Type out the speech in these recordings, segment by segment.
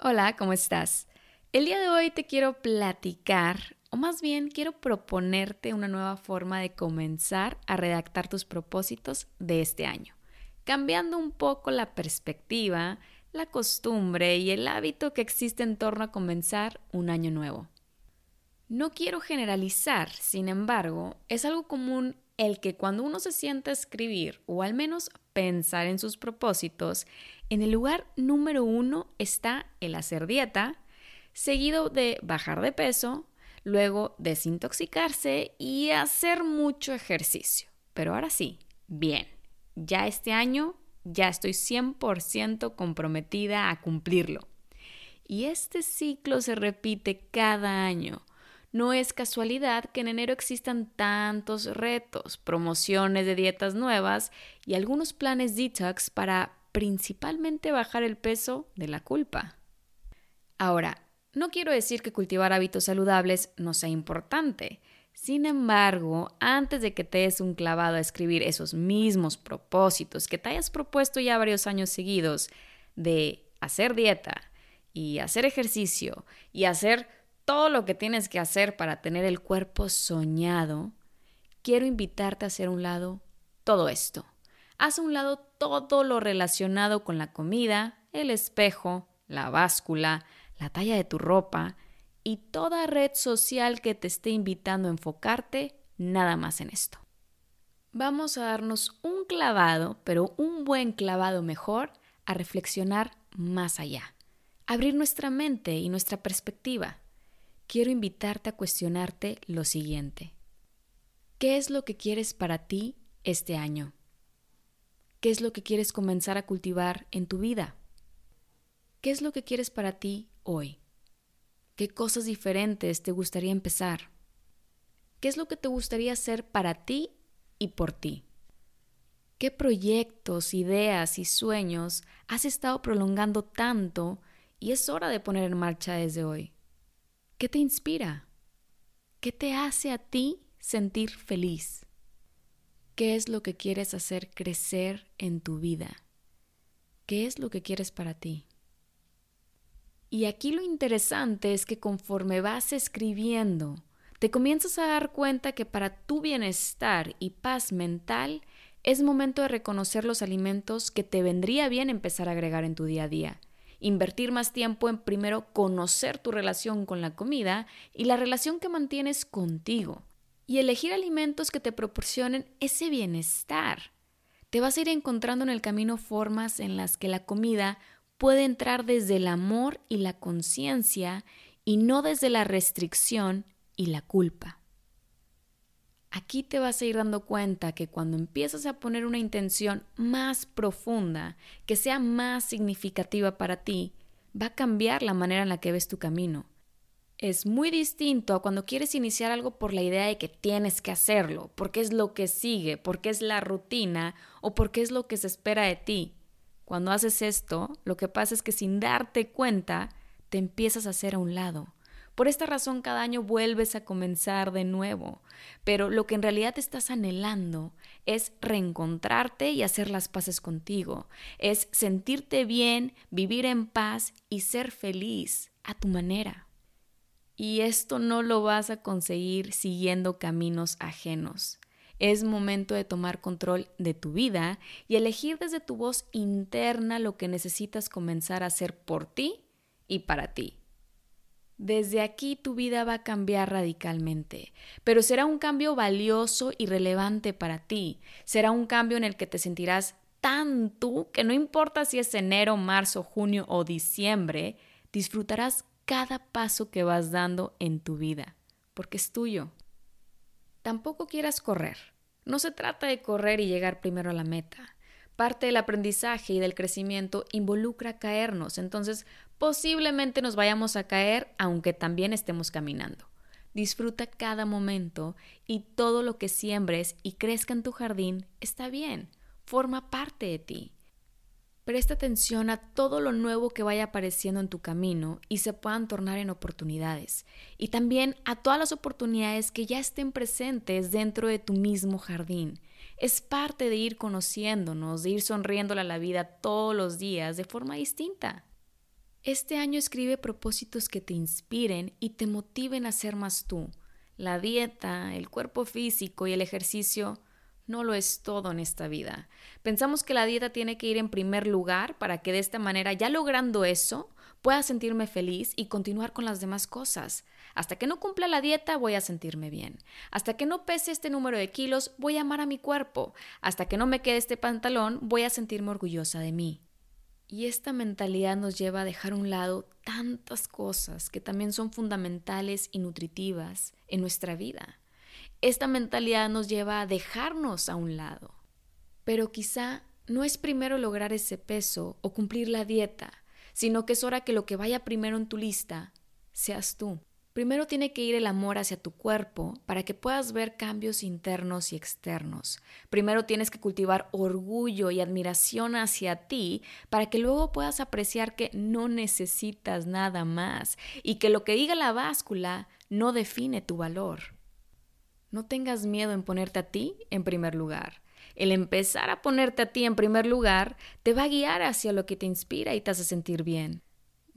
Hola, ¿cómo estás? El día de hoy te quiero platicar, o más bien quiero proponerte una nueva forma de comenzar a redactar tus propósitos de este año, cambiando un poco la perspectiva, la costumbre y el hábito que existe en torno a comenzar un año nuevo. No quiero generalizar, sin embargo, es algo común el que cuando uno se sienta a escribir o al menos pensar en sus propósitos, en el lugar número uno está el hacer dieta, seguido de bajar de peso, luego desintoxicarse y hacer mucho ejercicio. Pero ahora sí, bien, ya este año ya estoy 100% comprometida a cumplirlo. Y este ciclo se repite cada año. No es casualidad que en enero existan tantos retos, promociones de dietas nuevas y algunos planes detox para principalmente bajar el peso de la culpa. Ahora, no quiero decir que cultivar hábitos saludables no sea importante. Sin embargo, antes de que te des un clavado a escribir esos mismos propósitos que te hayas propuesto ya varios años seguidos de hacer dieta y hacer ejercicio y hacer todo lo que tienes que hacer para tener el cuerpo soñado, quiero invitarte a hacer un lado todo esto. Haz un lado todo lo relacionado con la comida, el espejo, la báscula, la talla de tu ropa y toda red social que te esté invitando a enfocarte nada más en esto. Vamos a darnos un clavado, pero un buen clavado mejor, a reflexionar más allá, abrir nuestra mente y nuestra perspectiva. Quiero invitarte a cuestionarte lo siguiente. ¿Qué es lo que quieres para ti este año? ¿Qué es lo que quieres comenzar a cultivar en tu vida? ¿Qué es lo que quieres para ti hoy? ¿Qué cosas diferentes te gustaría empezar? ¿Qué es lo que te gustaría hacer para ti y por ti? ¿Qué proyectos, ideas y sueños has estado prolongando tanto y es hora de poner en marcha desde hoy? ¿Qué te inspira? ¿Qué te hace a ti sentir feliz? ¿Qué es lo que quieres hacer crecer en tu vida? ¿Qué es lo que quieres para ti? Y aquí lo interesante es que conforme vas escribiendo, te comienzas a dar cuenta que para tu bienestar y paz mental es momento de reconocer los alimentos que te vendría bien empezar a agregar en tu día a día. Invertir más tiempo en primero conocer tu relación con la comida y la relación que mantienes contigo y elegir alimentos que te proporcionen ese bienestar. Te vas a ir encontrando en el camino formas en las que la comida puede entrar desde el amor y la conciencia y no desde la restricción y la culpa. Aquí te vas a ir dando cuenta que cuando empiezas a poner una intención más profunda, que sea más significativa para ti, va a cambiar la manera en la que ves tu camino es muy distinto a cuando quieres iniciar algo por la idea de que tienes que hacerlo, porque es lo que sigue, porque es la rutina o porque es lo que se espera de ti. Cuando haces esto, lo que pasa es que sin darte cuenta, te empiezas a hacer a un lado. Por esta razón cada año vuelves a comenzar de nuevo, pero lo que en realidad estás anhelando es reencontrarte y hacer las paces contigo, es sentirte bien, vivir en paz y ser feliz a tu manera. Y esto no lo vas a conseguir siguiendo caminos ajenos. Es momento de tomar control de tu vida y elegir desde tu voz interna lo que necesitas comenzar a hacer por ti y para ti. Desde aquí tu vida va a cambiar radicalmente, pero será un cambio valioso y relevante para ti. Será un cambio en el que te sentirás tan tú que no importa si es enero, marzo, junio o diciembre, disfrutarás cada paso que vas dando en tu vida, porque es tuyo. Tampoco quieras correr. No se trata de correr y llegar primero a la meta. Parte del aprendizaje y del crecimiento involucra caernos, entonces posiblemente nos vayamos a caer aunque también estemos caminando. Disfruta cada momento y todo lo que siembres y crezca en tu jardín está bien, forma parte de ti. Presta atención a todo lo nuevo que vaya apareciendo en tu camino y se puedan tornar en oportunidades. Y también a todas las oportunidades que ya estén presentes dentro de tu mismo jardín. Es parte de ir conociéndonos, de ir sonriéndole a la vida todos los días de forma distinta. Este año escribe propósitos que te inspiren y te motiven a ser más tú. La dieta, el cuerpo físico y el ejercicio no lo es todo en esta vida. Pensamos que la dieta tiene que ir en primer lugar para que de esta manera, ya logrando eso, pueda sentirme feliz y continuar con las demás cosas. Hasta que no cumpla la dieta voy a sentirme bien. Hasta que no pese este número de kilos voy a amar a mi cuerpo. Hasta que no me quede este pantalón voy a sentirme orgullosa de mí. Y esta mentalidad nos lleva a dejar a un lado tantas cosas que también son fundamentales y nutritivas en nuestra vida esta mentalidad nos lleva a dejarnos a un lado. Pero quizá no es primero lograr ese peso o cumplir la dieta, sino que es hora que lo que vaya primero en tu lista seas tú. Primero tiene que ir el amor hacia tu cuerpo para que puedas ver cambios internos y externos. Primero tienes que cultivar orgullo y admiración hacia ti para que luego puedas apreciar que no necesitas nada más y que lo que diga la báscula no define tu valor. No tengas miedo en ponerte a ti en primer lugar. El empezar a ponerte a ti en primer lugar te va a guiar hacia lo que te inspira y te hace sentir bien.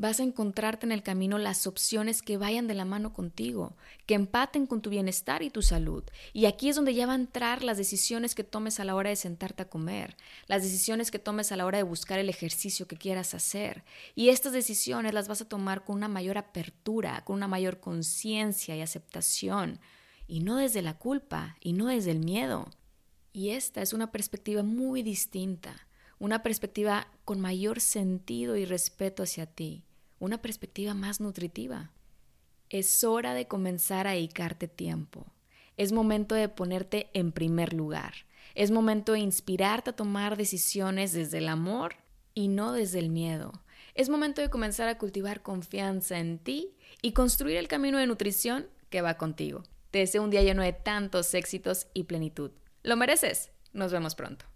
Vas a encontrarte en el camino las opciones que vayan de la mano contigo, que empaten con tu bienestar y tu salud. Y aquí es donde ya va a entrar las decisiones que tomes a la hora de sentarte a comer, las decisiones que tomes a la hora de buscar el ejercicio que quieras hacer. Y estas decisiones las vas a tomar con una mayor apertura, con una mayor conciencia y aceptación y no desde la culpa y no desde el miedo. Y esta es una perspectiva muy distinta, una perspectiva con mayor sentido y respeto hacia ti, una perspectiva más nutritiva. Es hora de comenzar a dedicarte tiempo. Es momento de ponerte en primer lugar. Es momento de inspirarte a tomar decisiones desde el amor y no desde el miedo. Es momento de comenzar a cultivar confianza en ti y construir el camino de nutrición que va contigo. Te deseo un día lleno de tantos éxitos y plenitud. Lo mereces. Nos vemos pronto.